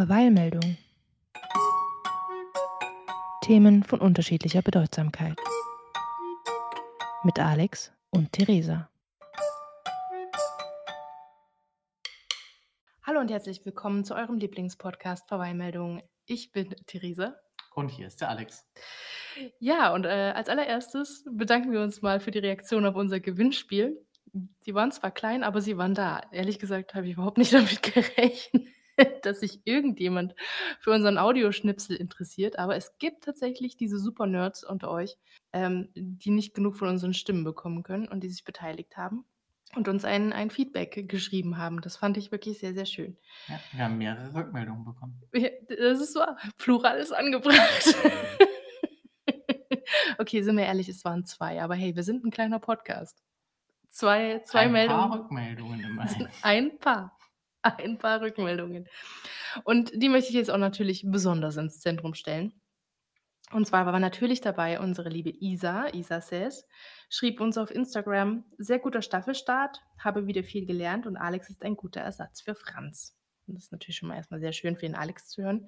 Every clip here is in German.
Verweilmeldung. Themen von unterschiedlicher Bedeutsamkeit. Mit Alex und Theresa. Hallo und herzlich willkommen zu eurem Lieblingspodcast Verweilmeldung. Ich bin Theresa. Und hier ist der Alex. Ja, und äh, als allererstes bedanken wir uns mal für die Reaktion auf unser Gewinnspiel. Die waren zwar klein, aber sie waren da. Ehrlich gesagt habe ich überhaupt nicht damit gerechnet, dass sich irgendjemand für unseren Audioschnipsel interessiert. Aber es gibt tatsächlich diese Super-Nerds unter euch, ähm, die nicht genug von unseren Stimmen bekommen können und die sich beteiligt haben und uns ein, ein Feedback geschrieben haben. Das fand ich wirklich sehr, sehr schön. Ja, wir haben mehrere Rückmeldungen bekommen. Ja, Das ist wahr. Plural ist angebracht. okay, sind wir ehrlich, es waren zwei. Aber hey, wir sind ein kleiner Podcast. Zwei, zwei Ein Meldungen. paar Rückmeldungen immerhin. Ein paar. Ein paar Rückmeldungen. Und die möchte ich jetzt auch natürlich besonders ins Zentrum stellen. Und zwar war natürlich dabei unsere liebe Isa, Isa Says, schrieb uns auf Instagram, sehr guter Staffelstart, habe wieder viel gelernt und Alex ist ein guter Ersatz für Franz. Und das ist natürlich schon mal erstmal sehr schön für den Alex zu hören,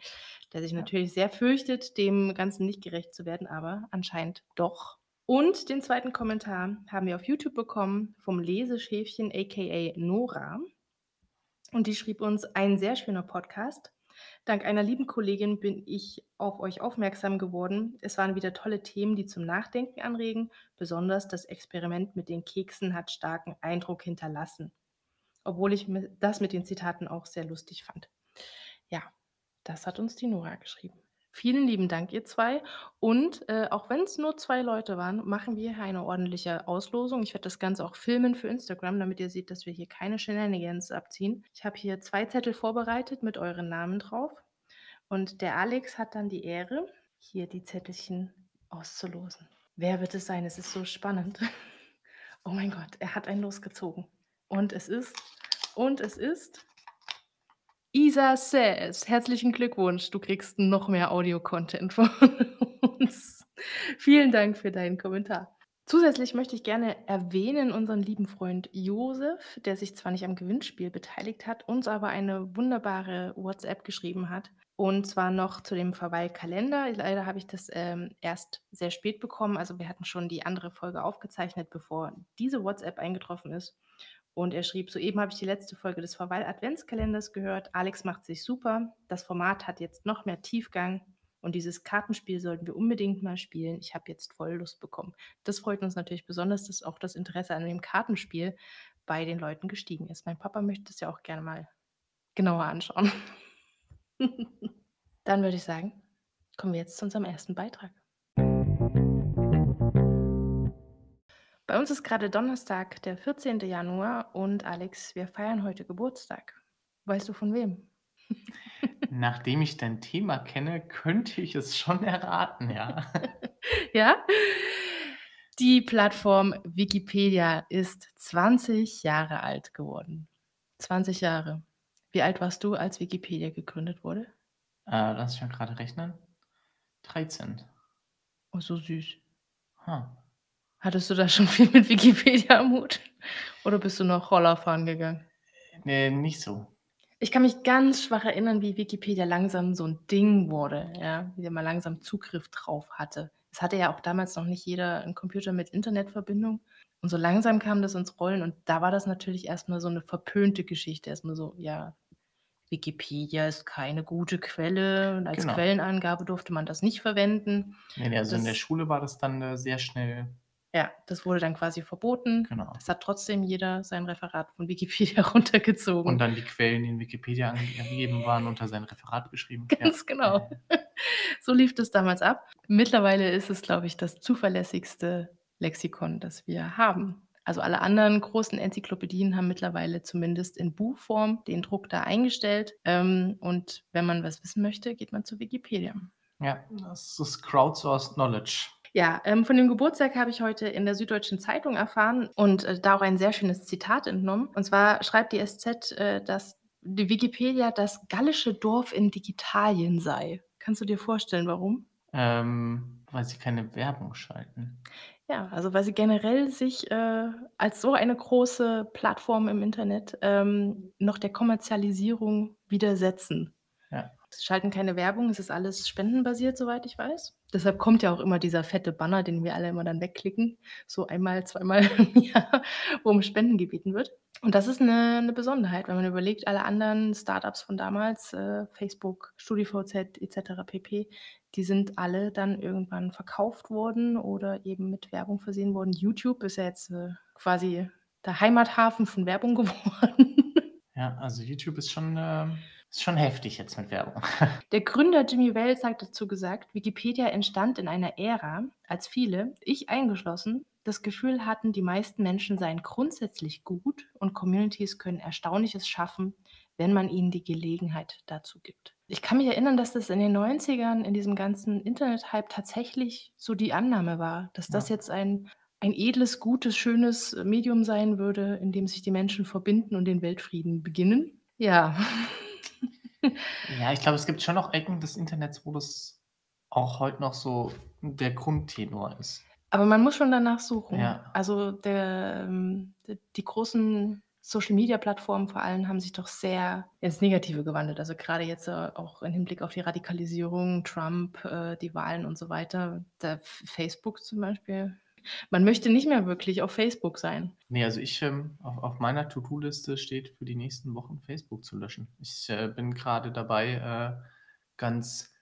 der sich Ja. natürlich sehr fürchtet, dem Ganzen nicht gerecht zu werden, aber anscheinend doch. Und den zweiten Kommentar haben wir auf YouTube bekommen vom Leseschäfchen aka Nora. Und die schrieb uns, ein sehr schöner Podcast. Dank einer lieben Kollegin bin ich auf euch aufmerksam geworden. Es waren wieder tolle Themen, die zum Nachdenken anregen. Besonders das Experiment mit den Keksen hat starken Eindruck hinterlassen. Obwohl ich das mit den Zitaten auch sehr lustig fand. Ja, das hat uns die Nora geschrieben. Vielen lieben Dank, ihr zwei. Und äh, auch wenn es nur zwei Leute waren, machen wir hier eine ordentliche Auslosung. Ich werde das Ganze auch filmen für Instagram, damit ihr seht, dass wir hier keine Shenanigans abziehen. Ich habe hier zwei Zettel vorbereitet mit euren Namen drauf. Und der Alex hat dann die Ehre, hier die Zettelchen auszulosen. Wer wird es sein? Es ist so spannend. Oh mein Gott, er hat einen losgezogen. Und es ist, und es ist Isa Says. Herzlichen Glückwunsch, du kriegst noch mehr Audio-Content von uns. Vielen Dank für deinen Kommentar. Zusätzlich möchte ich gerne erwähnen unseren lieben Freund Josef, der sich zwar nicht am Gewinnspiel beteiligt hat, uns aber eine wunderbare WhatsApp geschrieben hat. Und zwar noch zu dem Verweilkalender. Leider habe ich das ähm, erst sehr spät bekommen. Also wir hatten schon die andere Folge aufgezeichnet, bevor diese WhatsApp eingetroffen ist. Und er schrieb, soeben habe ich die letzte Folge des Verweil-Adventskalenders gehört. Alex macht sich super. Das Format hat jetzt noch mehr Tiefgang. Und dieses Kartenspiel sollten wir unbedingt mal spielen. Ich habe jetzt voll Lust bekommen. Das freut uns natürlich besonders, dass auch das Interesse an dem Kartenspiel bei den Leuten gestiegen ist. Mein Papa möchte es ja auch gerne mal genauer anschauen. Dann würde ich sagen, kommen wir jetzt zu unserem ersten Beitrag. Bei uns ist gerade Donnerstag, der 14. Januar und Alex, wir feiern heute Geburtstag. Weißt du von wem? Nachdem ich dein Thema kenne, könnte ich es schon erraten, ja. Ja? Die Plattform Wikipedia ist 20 Jahre alt geworden. 20 Jahre. Wie alt warst du, als Wikipedia gegründet wurde? Äh, lass mich mal gerade rechnen. 13. Oh, so süß. Huh. Hattest du da schon viel mit Wikipedia am Hut? Oder bist du noch Roller fahren gegangen? Nee, nicht so. Ich kann mich ganz schwach erinnern, wie Wikipedia langsam so ein Ding wurde, ja, wie der mal langsam Zugriff drauf hatte. Es hatte ja auch damals noch nicht jeder einen Computer mit Internetverbindung. Und so langsam kam das ins Rollen und da war das natürlich erstmal so eine verpönte Geschichte. Erstmal so, ja, Wikipedia ist keine gute Quelle und als Genau. Quellenangabe durfte man das nicht verwenden. Nee, also in der Das- Schule war das dann äh, sehr schnell. Ja, das wurde dann quasi verboten. Genau. Es hat trotzdem jeder sein Referat von Wikipedia runtergezogen. Und dann die Quellen, die in Wikipedia angegeben waren, unter sein Referat geschrieben. Ganz genau. So lief das damals ab. Mittlerweile ist es, glaube ich, das zuverlässigste Lexikon, das wir haben. Also alle anderen großen Enzyklopädien haben mittlerweile zumindest in Buchform den Druck da eingestellt. Ähm, und wenn man was wissen möchte, geht man zu Wikipedia. Ja, das ist crowdsourced knowledge. Ja, ähm, von dem Geburtstag habe ich heute in der Süddeutschen Zeitung erfahren und äh, da auch ein sehr schönes Zitat entnommen. Und zwar schreibt die SZ, äh, dass die Wikipedia das gallische Dorf in Digitalien sei. Kannst du dir vorstellen, warum? Ähm, weil sie keine Werbung schalten. Ja, also weil sie generell sich äh, als so eine große Plattform im Internet ähm, noch der Kommerzialisierung widersetzen. Ja. Schalten keine Werbung, es ist alles spendenbasiert, soweit ich weiß. Deshalb kommt ja auch immer dieser fette Banner, den wir alle immer dann wegklicken, so einmal, zweimal im Jahr, wo um Spenden gebeten wird. Und das ist 'ne 'ne Besonderheit, wenn man überlegt, alle anderen Start-ups von damals, äh, Facebook, StudiVZ et cetera pp., die sind alle dann irgendwann verkauft worden oder eben mit Werbung versehen worden. YouTube ist ja jetzt, äh, quasi der Heimathafen von Werbung geworden. Ja, also YouTube ist schon, ähm ist schon heftig jetzt mit Werbung. Der Gründer Jimmy Wales hat dazu gesagt: „Wikipedia entstand in einer Ära, als viele, ich eingeschlossen, das Gefühl hatten, die meisten Menschen seien grundsätzlich gut und Communities können Erstaunliches schaffen, wenn man ihnen die Gelegenheit dazu gibt.“ Ich kann mich erinnern, dass das in den 90ern in diesem ganzen Internet-Hype tatsächlich so die Annahme war, dass das Ja. jetzt ein ein edles, gutes, schönes Medium sein würde, in dem sich die Menschen verbinden und den Weltfrieden beginnen. Ja. Ja, ich glaube, es gibt schon noch Ecken des Internets, wo das auch heute noch so der Grundtenor ist. Aber man muss schon danach suchen. Ja. Also, der ähm, die großen Social-Media-Plattformen vor allem haben sich doch sehr ins Negative gewandelt. Also, grade jetzt, äh, auch im Hinblick auf die Radikalisierung, Trump, äh, die Wahlen und so weiter. F Facebook zum Beispiel man möchte nicht mehr wirklich auf Facebook sein. Ne, also ich, ähm auf auf meiner To-do-Liste steht für die nächsten Wochen, Facebook zu löschen. Ich, äh, bin grade dabei, äh, ganz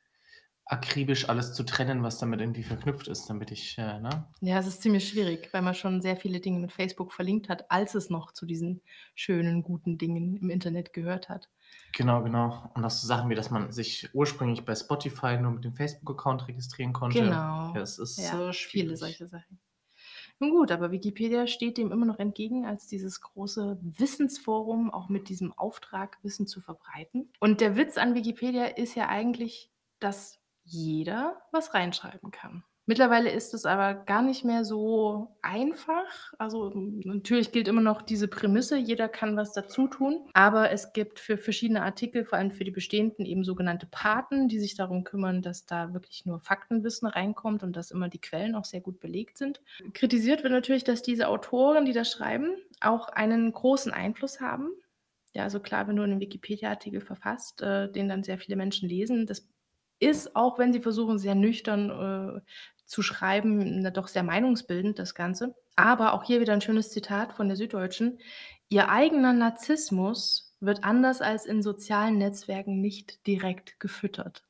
akribisch alles zu trennen, was damit irgendwie verknüpft ist, damit ich, äh, ne? Ja, es ist ziemlich schwierig, weil man schon sehr viele Dinge mit Facebook verlinkt hat, als es noch zu diesen schönen, guten Dingen im Internet gehört hat. Genau, genau. Und auch so Sachen wie, dass man sich ursprünglich bei Spotify nur mit dem Facebook-Account registrieren konnte. Genau. Ja, es ist, Ja, viele schwierig. solche Sachen. Nun gut, aber Wikipedia steht dem immer noch entgegen als dieses große Wissensforum, auch mit diesem Auftrag, Wissen zu verbreiten. Und der Witz an Wikipedia ist ja eigentlich, dass jeder was reinschreiben kann. Mittlerweile ist es aber gar nicht mehr so einfach. Also, natürlich gilt immer noch diese Prämisse, jeder kann was dazu tun, aber es gibt für verschiedene Artikel, vor allem für die bestehenden, eben sogenannte Paten, die sich darum kümmern, dass da wirklich nur Faktenwissen reinkommt und dass immer die Quellen auch sehr gut belegt sind. Kritisiert wird natürlich, dass diese Autoren, die das schreiben, auch einen großen Einfluss haben. Ja, also klar, wenn du 'nen Wikipedia-Artikel verfasst, äh, den dann sehr viele Menschen lesen, das ist, auch wenn sie versuchen, sehr nüchtern, äh, zu schreiben, doch sehr meinungsbildend, das Ganze. Aber auch hier wieder 'n schönes Zitat von der Süddeutschen: „Ihr eigener Narzissmus wird anders als in sozialen Netzwerken nicht direkt gefüttert.“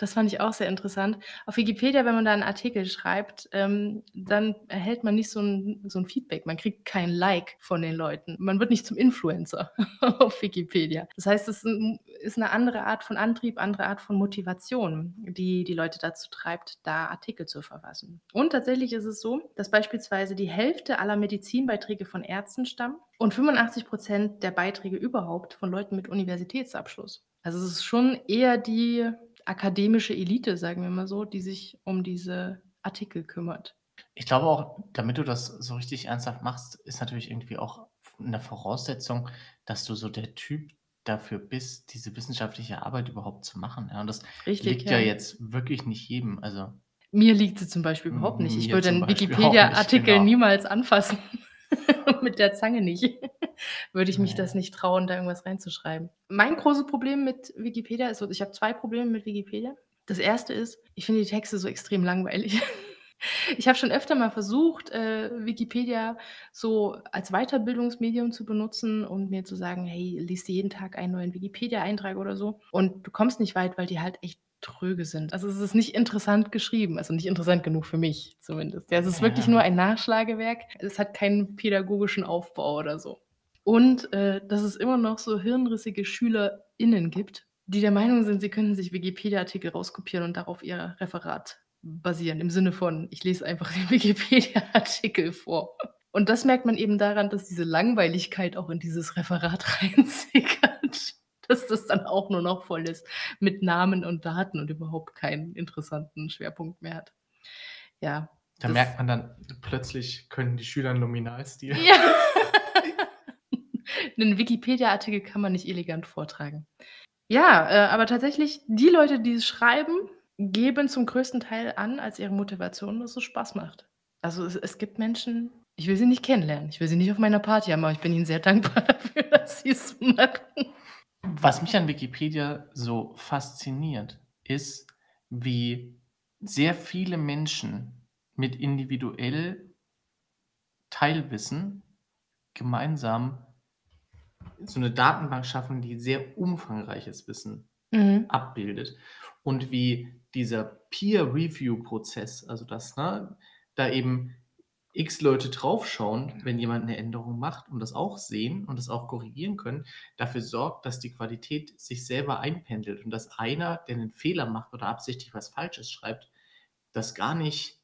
Das fand ich auch sehr interessant. Auf Wikipedia, wenn man da 'n Artikel schreibt, ähm, dann erhält man nicht so 'n so 'n Feedback. Man kriegt kein Like von den Leuten. Man wird nicht zum Influencer auf Wikipedia. Das heißt, es ist 'n ist 'ne andere Art von Antrieb, andere Art von Motivation, die die Leute dazu treibt, da Artikel zu verfassen. Und tatsächlich ist es so, dass beispielsweise die Hälfte aller Medizinbeiträge von Ärzten stammen und 85 % der Beiträge überhaupt von Leuten mit Universitätsabschluss. Also, es ist schon eher die akademische Elite, sagen wir mal so, die sich um diese Artikel kümmert. Ich glaube auch, damit du das so richtig ernsthaft machst, ist natürlich irgendwie auch v 'ne Voraussetzung, dass du so der Typ dafür bist, diese wissenschaftliche Arbeit überhaupt zu machen, ja? Und das Richtig, liegt ja ja. jetzt wirklich nicht jedem. Also Mir liegt sie zum Beispiel überhaupt nicht. Ich würde zum 'n Beispiel auch nicht, Wikipedia-Artikel genau. niemals anfassen. Mit der Zange nicht. Würde ich mich das nicht trauen, da irgendwas reinzuschreiben. Mein großes Problem mit Wikipedia ist so ich habe 2 Probleme mit Wikipedia. Das 1. ist, ich finde die Texte so extrem langweilig. Ich habe schon öfter mal versucht, äh, Wikipedia so als Weiterbildungsmedium zu benutzen und mir zu sagen: „Hey, lies dir jeden Tag einen neuen Wikipedia-Eintrag“ oder so. Und du kommst nicht weit, weil die halt echt tröge sind. Also, es ist nicht interessant geschrieben, also, nicht interessant genug für mich zumindest. Ja, es ist wirklich nur Ja. ein Nachschlagewerk. Es hat keinen pädagogischen Aufbau oder so. Und, äh, dass es immer noch so hirnrissige SchülerInnen gibt, die der Meinung sind, sie könnten sich Wikipedia-Artikel rauskopieren und darauf ihr Referat basieren. Im Sinne von: „Ich lese einfach den Wikipedia-Artikel vor.“ Und das merkt man eben daran, dass diese Langweiligkeit auch in dieses Referat reinsickert, dass das dann auch nur noch voll ist mit Namen und Daten und überhaupt keinen interessanten Schwerpunkt mehr hat. Ja, Da merkt man dann, plötzlich können die Schüler 'n Nominalstil. Ja. 'Nen Wikipedia-Artikel kann man nicht elegant vortragen. Ja, äh, aber tatsächlich, die Leute, die es schreiben, geben zum größten Teil an als ihre Motivation, dass es Spaß macht. Also, es es gibt Menschen, ich will sie nicht kennenlernen. Ich will sie nicht auf meiner Party haben, aber ich bin ihnen sehr dankbar dafür, dass sie's machen. Was mich an Wikipedia so fasziniert, ist, wie sehr viele Menschen mit individuell Teilwissen gemeinsam so 'ne Datenbank schaffen, die sehr umfangreiches Wissen Mhm. abbildet. Und wie dieser Peer-Review-Prozess, also dass, ne, da eben X Leute draufschauen, wenn jemand 'ne Änderung macht und das auch sehen und das auch korrigieren können, dafür sorgt, dass die Qualität sich selber einpendelt und dass einer, der 'nen Fehler macht oder absichtlich was Falsches schreibt, das gar nicht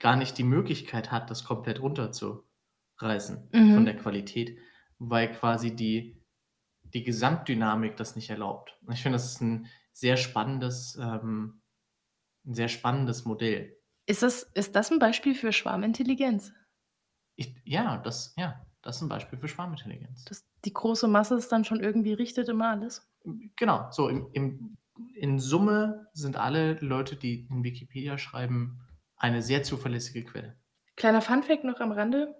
gar nicht die Möglichkeit hat, das komplett runterzureißen von der Mhm. Qualität, weil quasi die die Gesamtdynamik das nicht erlaubt. Und ich finde, das ist 'n sehr spannendes ähm, 'n sehr spannendes Modell. Ist das ist das 'n Beispiel für Schwarmintelligenz? Ich ja, das ja, das ist 'n Beispiel für Schwarmintelligenz. Dass die große Masse es dann schon irgendwie richtet immer alles? Genau, so im im in Summe sind alle Leute, die in Wikipedia schreiben, eine sehr zuverlässige Quelle. Kleiner Funfact noch am Rande: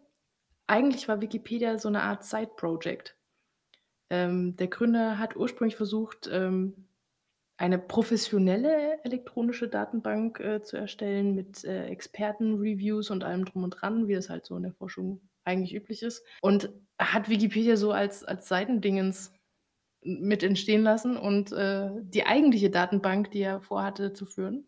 Eigentlich war Wikipedia so 'ne Art Side-Project. Ähm, der Gründer hat ursprünglich versucht, ähm, eine professionelle elektronische Datenbank, äh, zu erstellen mit, äh, Experten-Reviews und allem drum und dran, wie es halt so in der Forschung eigentlich üblich ist. Und hat Wikipedia so als als Seitendingens mit entstehen lassen und, äh, die eigentliche Datenbank, die er vorhatte zu führen,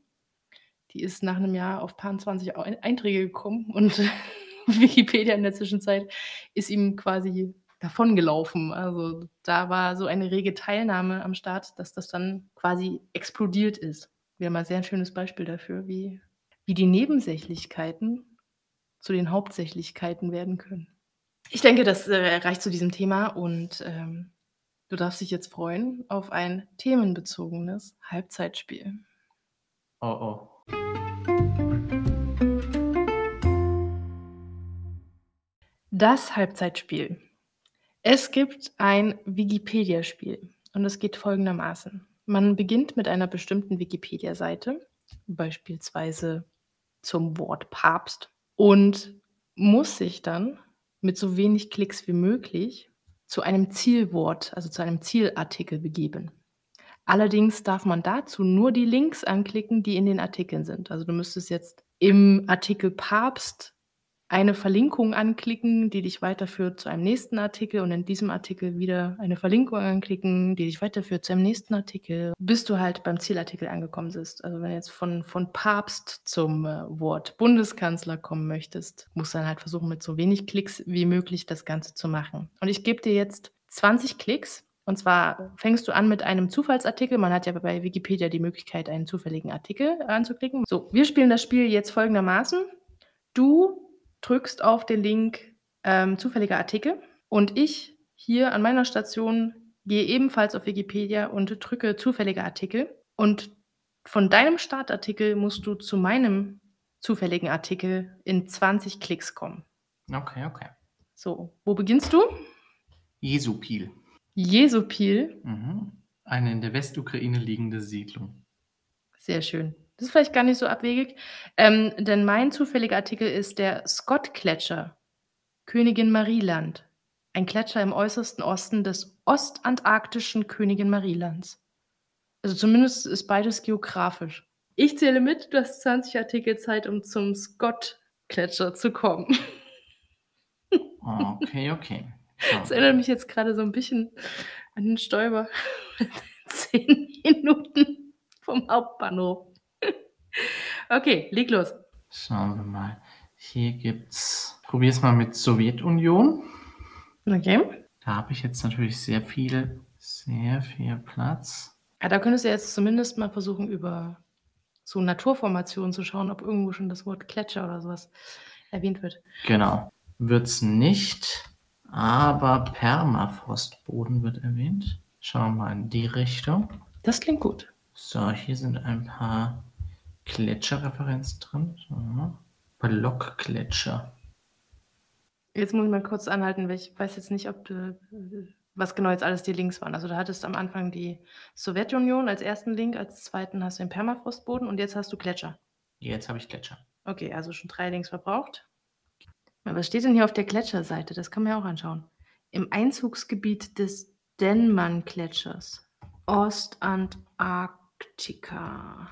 die ist nach 'nem Jahr auf paarundzwanzig Ei Einträge gekommen und Wikipedia in der Zwischenzeit ist ihm quasi davongelaufen. Also, da war so eine rege Teilnahme am Start, dass das dann quasi explodiert ist. Wieder mal sehr 'n schönes Beispiel dafür, wie wie die Nebensächlichkeiten zu den Hauptsächlichkeiten werden können. Ich denke, das, äh, reicht zu diesem Thema und, ähm, du darfst dich jetzt freuen auf ein themenbezogenes Halbzeitspiel. Oh, oh. Das Halbzeitspiel. Es gibt ein Wikipedia-Spiel und es geht folgendermaßen: Man beginnt mit einer bestimmten Wikipedia-Seite, beispielsweise zum Wort Papst und muss sich dann mit so wenig Klicks wie möglich zu einem Zielwort, also zu einem Zielartikel begeben. Allerdings darf man dazu nur die Links anklicken, die in den Artikeln sind. Also, du müsstest jetzt im Artikel Papst eine Verlinkung anklicken, die dich weiterführt zu einem nächsten Artikel und in diesem Artikel wieder eine Verlinkung anklicken, die dich weiterführt zu einem nächsten Artikel, bis du halt beim Zielartikel angekommen bist. Also, wenn du jetzt von von Papst zum, äh, Wort Bundeskanzler kommen möchtest, musst du dann halt versuchen, mit so wenig Klicks wie möglich das Ganze zu machen. Und ich gebe dir jetzt 20 Klicks und zwar fängst du an mit einem Zufallsartikel. Man hat ja bei Wikipedia die Möglichkeit, einen zufälligen Artikel anzuklicken. So, wir spielen das Spiel jetzt folgendermaßen: Du drückst auf den Link, ähm, zufälliger Artikel und ich hier an meiner Station gehe ebenfalls auf Wikipedia und drücke zufälliger Artikel und von deinem Startartikel musst du zu meinem zufälligen Artikel in 20 Klicks kommen. Okay, okay. So, wo beginnst du? Jesupil. Jesupil? Mhm. Eine in der Westukraine liegende Siedlung. Sehr schön. Das ist vielleicht gar nicht so abwegig, ähm, denn mein zufälliger Artikel ist der Scott-Gletscher, Königin Marie-Land. Ein Gletscher im äußersten Osten des ostantarktischen Königin-Marie-Lands. Also, zumindest ist beides geografisch. Ich zähle mit, du hast 20 Artikel Zeit, um zum Scott-Gletscher zu kommen. Okay, okay. Schauen Das erinnert mich jetzt grade so 'n bisschen an den Stoiber. 10 Minuten vom Hauptbahnhof. Okay, leg los. Schauen wir mal. Hier gibt's probiere es mal mit Sowjetunion. Okay. Da habe ich jetzt natürlich sehr viel sehr viel Platz. Ja, da könntest du jetzt zumindest mal versuchen, über so Naturformationen zu schauen, ob irgendwo schon das Wort Gletscher oder so was erwähnt wird. Genau. Wird's nicht, aber Permafrostboden wird erwähnt. Schauen wir mal in die Richtung. Das klingt gut. So, hier sind ein paar Gletscherreferenzen drin. Blockgletscher. Jetzt muss ich mal kurz anhalten, weil ich weiß jetzt nicht, ob du was genau jetzt alles die Links waren. Also, du hattest am Anfang die Sowjetunion als 1. Link, als 2. hast du den Permafrostboden und jetzt hast du Gletscher. Jetzt habe ich Gletscher. Okay, also schon 3 Links verbraucht. Was steht denn hier auf der Gletscherseite? Das kann man ja auch anschauen. Im Einzugsgebiet des Denman-Gletschers. Ostantarktika.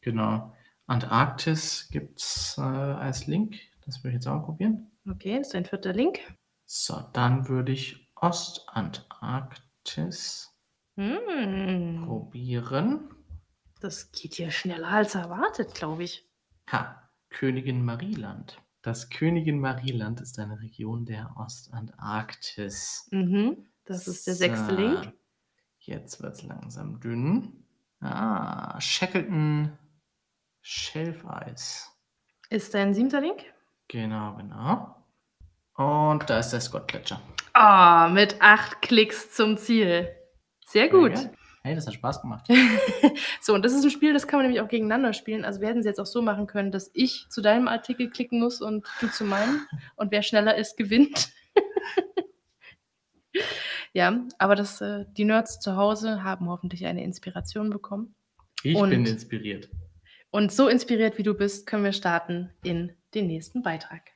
Genau. Antarktis gibt es äh, als Link. Das würde ich jetzt auch probieren. Okay, das ist ein vierter Link. So, dann würde ich Ostantarktis Hm, probieren. das geht hier schneller als erwartet, glaube ich. Ha, Königin Marieland. Das Königin Marieland ist eine Region der Ostantarktis. Mhm, das ist der sechste So, Link. Jetzt wird es langsam dünn. Ah, Shackleton Shelfeis. Ist dein siebter Link? Genau, genau. Und da ist der Scott-Gletscher. Ah, mit acht Klicks zum Ziel. Sehr gut. Hey, das hat Spaß gemacht. So, und das ist ein Spiel, das kann man nämlich auch gegeneinander spielen. Also wir hätten es jetzt auch so machen können, dass ich zu deinem Artikel klicken muss und du zu meinem. Und wer schneller ist, gewinnt. ja, aber das, äh, die Nerds zu Hause haben hoffentlich eine Inspiration bekommen. Ich Und- bin inspiriert. Und so inspiriert wie du bist, können wir starten in den nächsten Beitrag.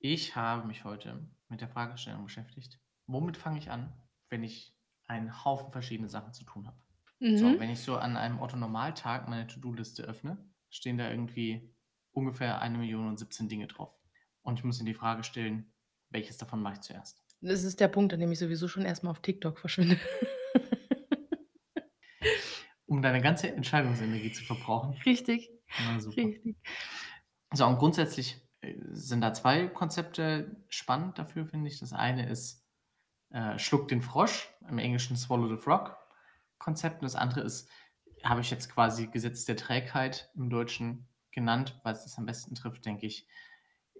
Ich habe mich heute mit der Fragestellung beschäftigt. Womit fange ich an, wenn ich einen Haufen verschiedene Sachen zu tun habe? So, Mhm. wenn ich so an einem Otto-Normaltag meine To-Do-Liste öffne, stehen da irgendwie ungefähr eine Million und 17 Dinge drauf. Und ich muss mir die Frage stellen, welches davon mache ich zuerst? Das ist der Punkt, an dem ich sowieso schon erstmal auf TikTok verschwinde. Um deine ganze Entscheidungsenergie zu verbrauchen. Richtig, Na, richtig. So, und grundsätzlich äh, sind da zwei Konzepte spannend dafür, finde ich. Das eine ist äh, Schluck den Frosch, im Englischen Swallow the Frog Konzept. Und das andere ist, habe ich jetzt quasi Gesetz der Trägheit im Deutschen genannt, weil es das am besten trifft, denke ich.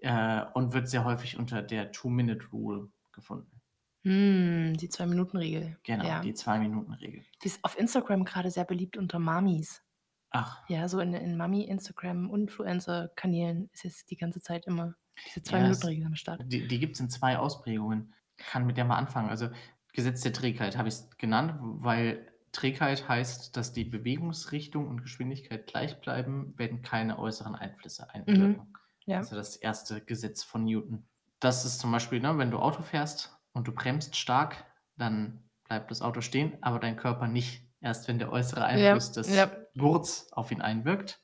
Äh, und wird sehr häufig unter der Two-Minute-Rule gefunden. Hm, die Zwei-Minuten-Regel. Genau, Ja. die Zwei-Minuten-Regel. Die ist auf Instagram gerade sehr beliebt unter Mamis. Ach, Ja, so in, in Mami-Instagram-Influencer-Kanälen ist jetzt die ganze Zeit immer diese Ja, Zwei-Minuten-Regel am Start. Die, die gibt es in zwei Ausprägungen. Kann mit der mal anfangen. Also Gesetz der Trägheit habe ich es genannt, weil Trägheit heißt, dass die Bewegungsrichtung und Geschwindigkeit gleich bleiben, wenn keine äußeren Einflüsse einwirken. Ja. Also das erste Gesetz von Newton. Das ist zum Beispiel, ne, wenn du Auto fährst und du bremst stark, dann bleibt das Auto stehen, aber dein Körper nicht. Erst wenn der äußere Einfluss des ja. Gurts auf ihn einwirkt,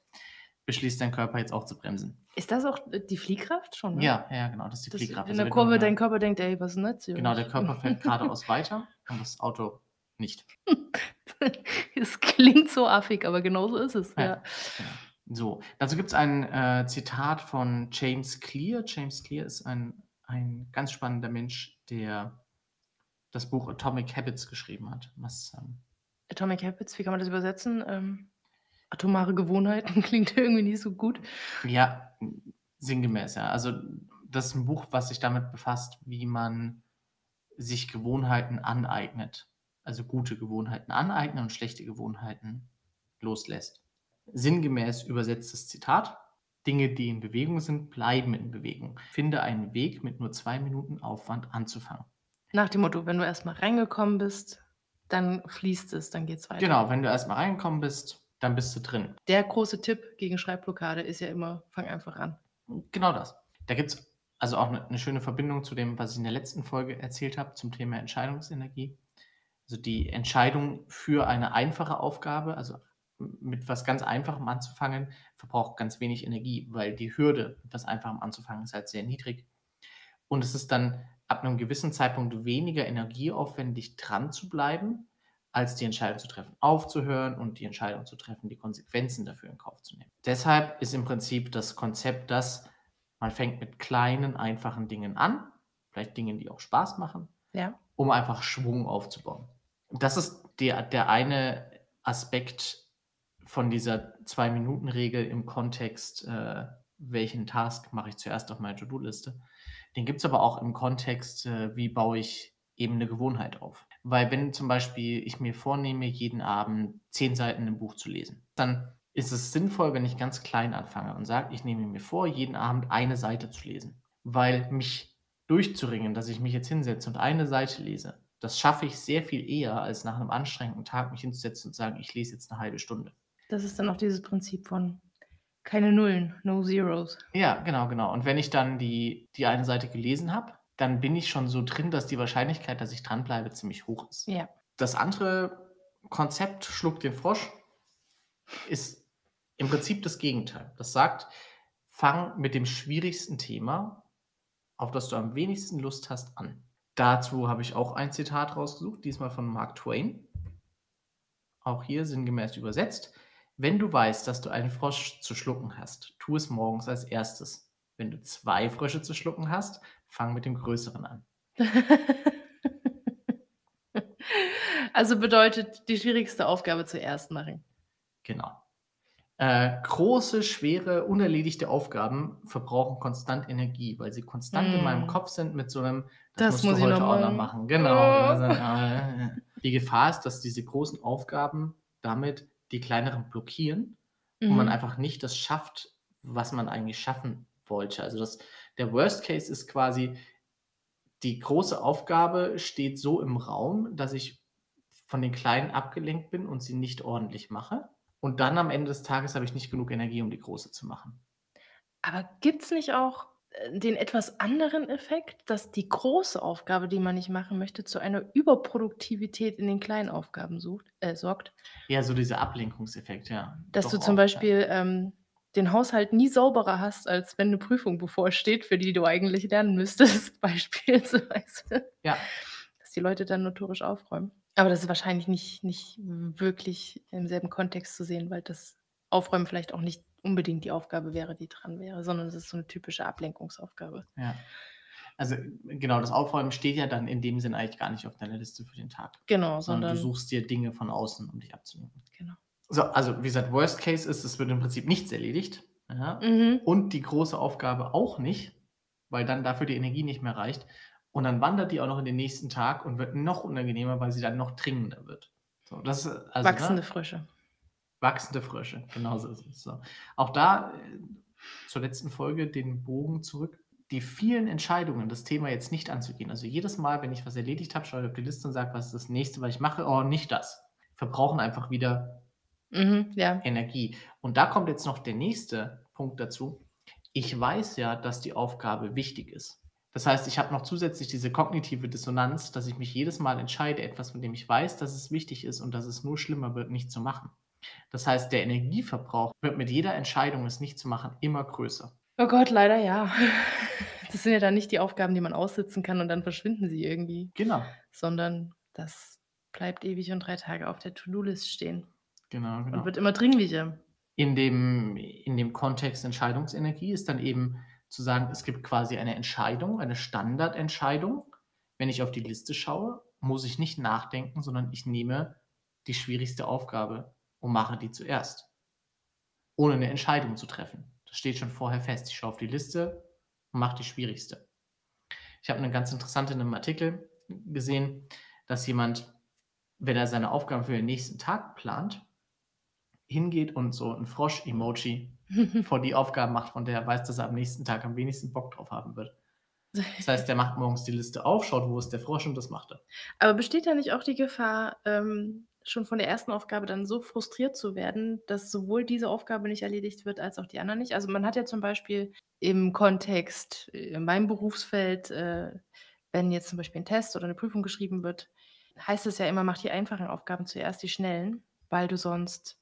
beschließt dein Körper jetzt auch zu bremsen. Ist das auch die Fliehkraft schon? Ne? Ja, ja, genau, das ist die Das, Fliehkraft. in Also der Kurve, dein Körper denkt, ey, was ist denn hier? Genau, der Körper fährt geradeaus weiter und das Auto nicht. Es klingt so affig, aber genau so ist es. Ja. Ja. Genau. So, dazu gibt es ein äh, Zitat von James Clear. James Clear ist ein, ein ganz spannender Mensch, der das Buch Atomic Habits geschrieben hat. Was, ähm, Atomic Habits, wie kann man das übersetzen? Ähm, atomare Gewohnheiten klingt irgendwie nicht so gut. ja, sinngemäß, ja. Also, das ist ein Buch, was sich damit befasst, wie man sich Gewohnheiten aneignet. Also gute Gewohnheiten aneignen und schlechte Gewohnheiten loslässt. Sinngemäß übersetztes Zitat. Dinge, die in Bewegung sind, bleiben in Bewegung. Finde einen Weg, mit nur zwei Minuten Aufwand anzufangen. Nach dem Motto, wenn du erstmal reingekommen bist, dann fließt es, dann geht es weiter. Genau, wenn du erstmal reingekommen bist, dann bist du drin. Der große Tipp gegen Schreibblockade ist ja immer, fang einfach an. Genau das. Da gibt es also auch eine, eine schöne Verbindung zu dem, was ich in der letzten Folge erzählt habe, zum Thema Entscheidungsenergie. Also die Entscheidung für eine einfache Aufgabe, also mit was ganz Einfachem anzufangen, verbraucht ganz wenig Energie, weil die Hürde, mit was Einfachem anzufangen, ist halt sehr niedrig. Und es ist dann ab einem gewissen Zeitpunkt weniger energieaufwendig dran zu bleiben, als die Entscheidung zu treffen, aufzuhören und die Entscheidung zu treffen, die Konsequenzen dafür in Kauf zu nehmen. Deshalb ist im Prinzip das Konzept, dass man fängt mit kleinen, einfachen Dingen an, vielleicht Dingen, die auch Spaß machen, Ja. um einfach Schwung aufzubauen. Das ist der, der eine Aspekt von dieser Zwei-Minuten-Regel im Kontext, äh, welchen Task mache ich zuerst auf meine To-Do-Liste. Den gibt es aber auch im Kontext, äh, wie baue ich eben eine Gewohnheit auf. Weil wenn zum Beispiel ich mir vornehme, jeden Abend zehn Seiten im Buch zu lesen, dann ist es sinnvoll, wenn ich ganz klein anfange und sage, ich nehme mir vor, jeden Abend eine Seite zu lesen. Weil mich durchzuringen, dass ich mich jetzt hinsetze und eine Seite lese, das schaffe ich sehr viel eher, als nach einem anstrengenden Tag mich hinzusetzen und zu sagen, ich lese jetzt eine halbe Stunde. Das ist dann auch dieses Prinzip von keine Nullen, no Zeros. Ja, genau, genau. Und wenn ich dann die, die eine Seite gelesen habe, dann bin ich schon so drin, dass die Wahrscheinlichkeit, dass ich dranbleibe, ziemlich hoch ist. Ja. Das andere Konzept, Schluck den Frosch, ist im Prinzip das Gegenteil. Das sagt, fang mit dem schwierigsten Thema, auf das du am wenigsten Lust hast, an. Dazu habe ich auch ein Zitat rausgesucht, diesmal von Mark Twain. Auch hier sinngemäß übersetzt. Wenn du weißt, dass du einen Frosch zu schlucken hast, tu es morgens als erstes. Wenn du zwei Frösche zu schlucken hast, fang mit dem größeren an. also bedeutet die schwierigste Aufgabe zuerst machen. Genau. Äh, große, schwere, unerledigte Aufgaben verbrauchen konstant Energie, weil sie konstant mm. in meinem mm. Kopf sind mit so einem, das, das musst muss du heute auch noch machen. Genau. Oh. Also, äh, die Gefahr ist, dass diese großen Aufgaben damit die kleineren blockieren mhm. und man mhm. einfach nicht das schafft, was man eigentlich schaffen wollte. Also das, der Worst Case ist quasi, die große Aufgabe steht so im Raum, dass ich von den Kleinen abgelenkt bin und sie nicht ordentlich mache. Und dann am Ende des Tages habe ich nicht genug Energie, um die große zu machen. Aber gibt es nicht auch den etwas anderen Effekt, dass die große Aufgabe, die man nicht machen möchte, zu einer Überproduktivität in den kleinen Aufgaben sucht, äh, sorgt? Ja, so dieser Ablenkungseffekt, ja. Dass Doch du zum auch, Beispiel ja. ähm, den Haushalt nie sauberer hast, als wenn eine Prüfung bevorsteht, für die du eigentlich lernen müsstest, beispielsweise. Ja. Dass die Leute dann notorisch aufräumen. Aber das ist wahrscheinlich nicht, nicht wirklich im selben Kontext zu sehen, weil das Aufräumen vielleicht auch nicht unbedingt die Aufgabe wäre, die dran wäre, sondern es ist so eine typische Ablenkungsaufgabe. Ja. Also genau, das Aufräumen steht ja dann in dem Sinn eigentlich gar nicht auf deiner Liste für den Tag. Genau, sondern, sondern du suchst dir Dinge von außen, um dich abzulenken. Genau. So, also wie gesagt, Worst Case ist, es wird im Prinzip nichts erledigt. Ja? Mhm. Und die große Aufgabe auch nicht, weil dann dafür die Energie nicht mehr reicht. Und dann wandert die auch noch in den nächsten Tag und wird noch unangenehmer, weil sie dann noch dringender wird. So, das, also, wachsende ne? Frösche. Wachsende Frösche, genau so ist es. So. Auch da äh, zur letzten Folge den Bogen zurück. Die vielen Entscheidungen, das Thema jetzt nicht anzugehen. Also jedes Mal, wenn ich was erledigt habe, schaue ich auf die Liste und sage, was ist das nächste, was ich mache? Oh, nicht das. Verbrauchen einfach wieder mhm, ja. Energie. Und da kommt jetzt noch der nächste Punkt dazu. Ich weiß ja, dass die Aufgabe wichtig ist. Das heißt, ich habe noch zusätzlich diese kognitive Dissonanz, dass ich mich jedes Mal entscheide, etwas, von dem ich weiß, dass es wichtig ist und dass es nur schlimmer wird, nicht zu machen. Das heißt, der Energieverbrauch wird mit jeder Entscheidung, es nicht zu machen, immer größer. Oh Gott, leider ja. Das sind ja dann nicht die Aufgaben, die man aussitzen kann und dann verschwinden sie irgendwie. Genau. Sondern das bleibt ewig und drei Tage auf der To-Do-List stehen. Genau, genau. Und wird immer dringlicher. In dem, in dem Kontext Entscheidungsenergie ist dann eben zu sagen, es gibt quasi eine Entscheidung, eine Standardentscheidung. Wenn ich auf die Liste schaue, muss ich nicht nachdenken, sondern ich nehme die schwierigste Aufgabe und mache die zuerst. Ohne eine Entscheidung zu treffen. Das steht schon vorher fest. Ich schaue auf die Liste und mache die schwierigste. Ich habe eine ganz interessante in einem Artikel gesehen, dass jemand, wenn er seine Aufgaben für den nächsten Tag plant, hingeht und so ein Frosch-Emoji vor die Aufgaben macht, von der er weiß, dass er am nächsten Tag am wenigsten Bock drauf haben wird. Das heißt, der macht morgens die Liste auf, schaut, wo ist der Frosch und das macht er. Aber besteht da nicht auch die Gefahr, ähm, schon von der ersten Aufgabe dann so frustriert zu werden, dass sowohl diese Aufgabe nicht erledigt wird, als auch die anderen nicht? Also man hat ja zum Beispiel im Kontext, äh, in meinem Berufsfeld, äh, wenn jetzt zum Beispiel ein Test oder eine Prüfung geschrieben wird, heißt es ja immer, mach die einfachen Aufgaben zuerst, die schnellen, weil du sonst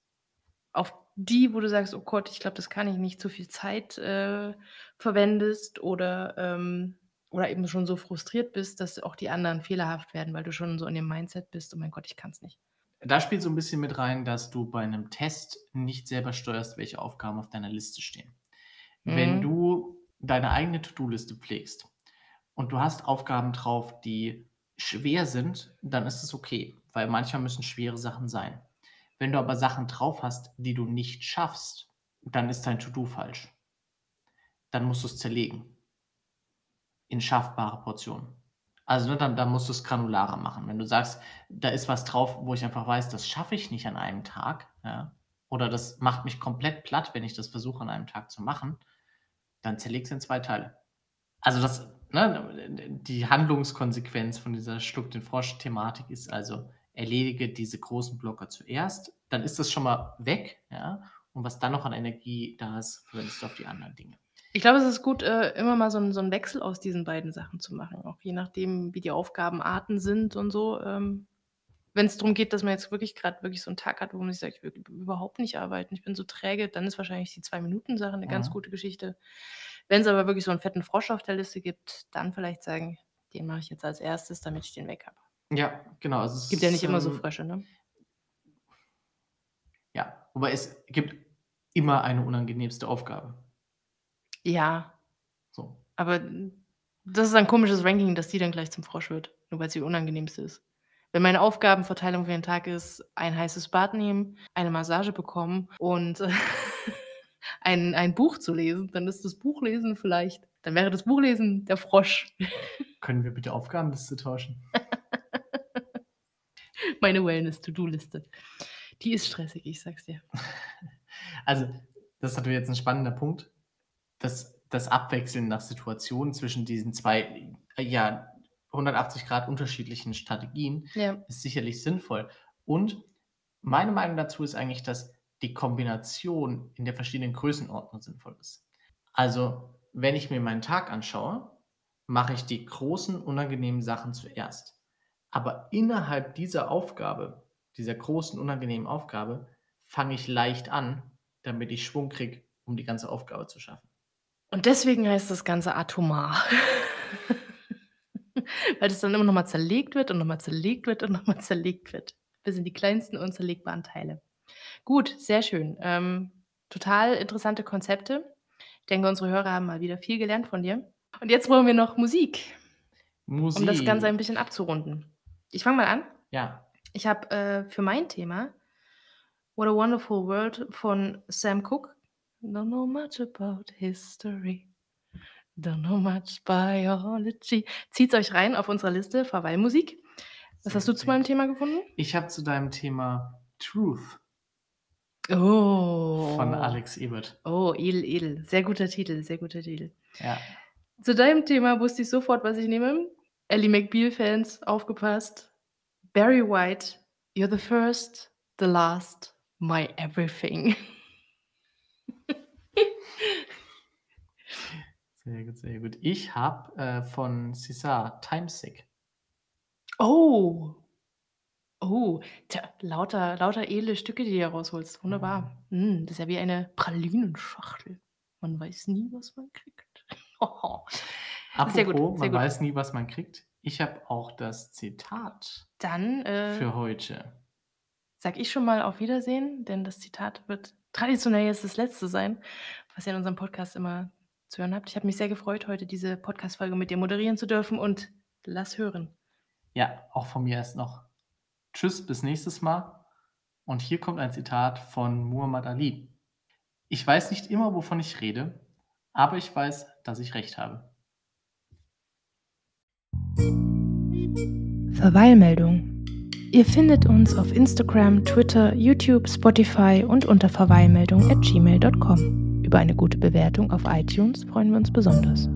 auf die, wo du sagst, oh Gott, ich glaube, das kann ich nicht, zu viel Zeit äh, verwendest oder, ähm, oder eben schon so frustriert bist, dass auch die anderen fehlerhaft werden, weil du schon so in dem Mindset bist, oh mein Gott, ich kann es nicht. Da spielt so ein bisschen mit rein, dass du bei einem Test nicht selber steuerst, welche Aufgaben auf deiner Liste stehen. Mhm. Wenn du deine eigene To-Do-Liste pflegst und du hast Aufgaben drauf, die schwer sind, dann ist es okay, weil manchmal müssen schwere Sachen sein. Wenn du aber Sachen drauf hast, die du nicht schaffst, dann ist dein To-Do falsch. Dann musst du es zerlegen. In schaffbare Portionen. Also ne, dann, dann musst du es granularer machen. Wenn du sagst, da ist was drauf, wo ich einfach weiß, das schaffe ich nicht an einem Tag, ja, oder das macht mich komplett platt, wenn ich das versuche an einem Tag zu machen, dann zerlegst du in zwei Teile. Also das, ne, die Handlungskonsequenz von dieser Schluck den Frosch-Thematik ist also, erledige diese großen Blocker zuerst, dann ist das schon mal weg, ja. Und was dann noch an Energie da ist, verwendest du auf die anderen Dinge. Ich glaube, es ist gut, äh, immer mal so so 'n Wechsel aus diesen beiden Sachen zu machen, auch je nachdem, wie die Aufgabenarten sind und so. Ähm, wenn's drum geht, dass man jetzt wirklich grad wirklich so 'n Tag hat, wo man sich sagt: „Ich will überhaupt nicht arbeiten, ich bin so träge“, dann ist wahrscheinlich die Zwei-Minuten-Sache 'ne ganz Mhm. gute Geschichte. Wenn's aber wirklich so 'n fetten Frosch auf der Liste gibt, dann vielleicht sagen: „Den mache ich jetzt als Erstes, damit ich den weg habe.“ Ja, genau. Also, es Gibt ja nicht ist, immer so ähm Frösche, ne? Ja, wobei es gibt immer eine unangenehmste Aufgabe. Ja. So. Aber, das ist ein komisches Ranking, dass die dann gleich zum Frosch wird, nur weil's die unangenehmste ist. Wenn meine Aufgabenverteilung für den Tag ist, ein heißes Bad nehmen, eine Massage bekommen und ein ein Buch zu lesen, dann ist das Buchlesen vielleicht dann wäre das Buchlesen der Frosch. Können wir bitte Aufgabenliste tauschen? Meine Wellness-To-do-Liste. Die ist stressig, ich sage es dir. Also, das ist natürlich jetzt 'n spannender Punkt. Das das Abwechseln nach Situationen zwischen diesen 2, ja, 180 Grad unterschiedlichen Strategien Ja. ist sicherlich sinnvoll. Und meine Meinung dazu ist eigentlich, dass die Kombination in der verschiedenen Größenordnung sinnvoll ist. Also, wenn ich mir meinen Tag anschaue, mache ich die großen, unangenehmen Sachen zuerst. Aber innerhalb dieser Aufgabe, dieser großen, unangenehmen Aufgabe, fange ich leicht an, damit ich Schwung kriege, um die ganze Aufgabe zu schaffen. Und deswegen heißt das Ganze atomar. Weil das dann immer noch mal zerlegt wird und noch mal zerlegt wird und noch mal zerlegt wird, bis in die kleinsten unzerlegbaren Teile. Gut, sehr schön. Ähm, total interessante Konzepte. Ich denke, unsere Hörer haben mal wieder viel gelernt von dir. Und jetzt brauchen wir noch Musik, um das Ganze ein Musik. bisschen abzurunden. Ich fange mal an. Ja. Ich habe, äh, für mein Thema „What a Wonderful World“ von Sam Cooke. Don't know much about history, don't know much biology. Zieht's euch rein auf unserer Liste Verweilmusik. Was Sehr hast du zu meinem. Thema gefunden? Ich habe zu deinem Thema „Truth“ Oh. von Alex Ebert. Oh, edel, edel. Sehr guter Titel, sehr guter Titel. Ja. Zu deinem Thema wusste ich sofort, was ich nehme. Ally McBeal-Fans, aufgepasst. Barry White, „You're the first, the last, my everything.“ Sehr gut, sehr gut. Ich habe, äh, von César „Timesick“. Oh. Oh, tja, lauter lauter edle Stücke, die du hier rausholst. Wunderbar. Hm, das ist ja wie eine Pralinenschachtel. Man weiß nie, was man kriegt. Sehr gut, Apropos, sehr man gut. weiß nie, was man kriegt. Ich habe auch das Zitat Dann, äh für heute. sage ich schon mal auf Wiedersehen, denn das Zitat wird traditionell jetzt das Letzte sein, was ihr in unserem Podcast immer zu hören habt. Ich habe mich sehr gefreut, heute diese Podcast-Folge mit dir moderieren zu dürfen und lass hören. Ja, auch von mir erst noch Tschüss, bis nächstes Mal. Und hier kommt ein Zitat von Muhammad Ali: „Ich weiß nicht immer, wovon ich rede, aber ich weiß, dass ich recht habe.“ Verweilmeldung. Ihr findet uns auf Instagram, Twitter, YouTube, Spotify und unter verweilmeldung@gmail.com. Über eine gute Bewertung auf iTunes freuen wir uns besonders.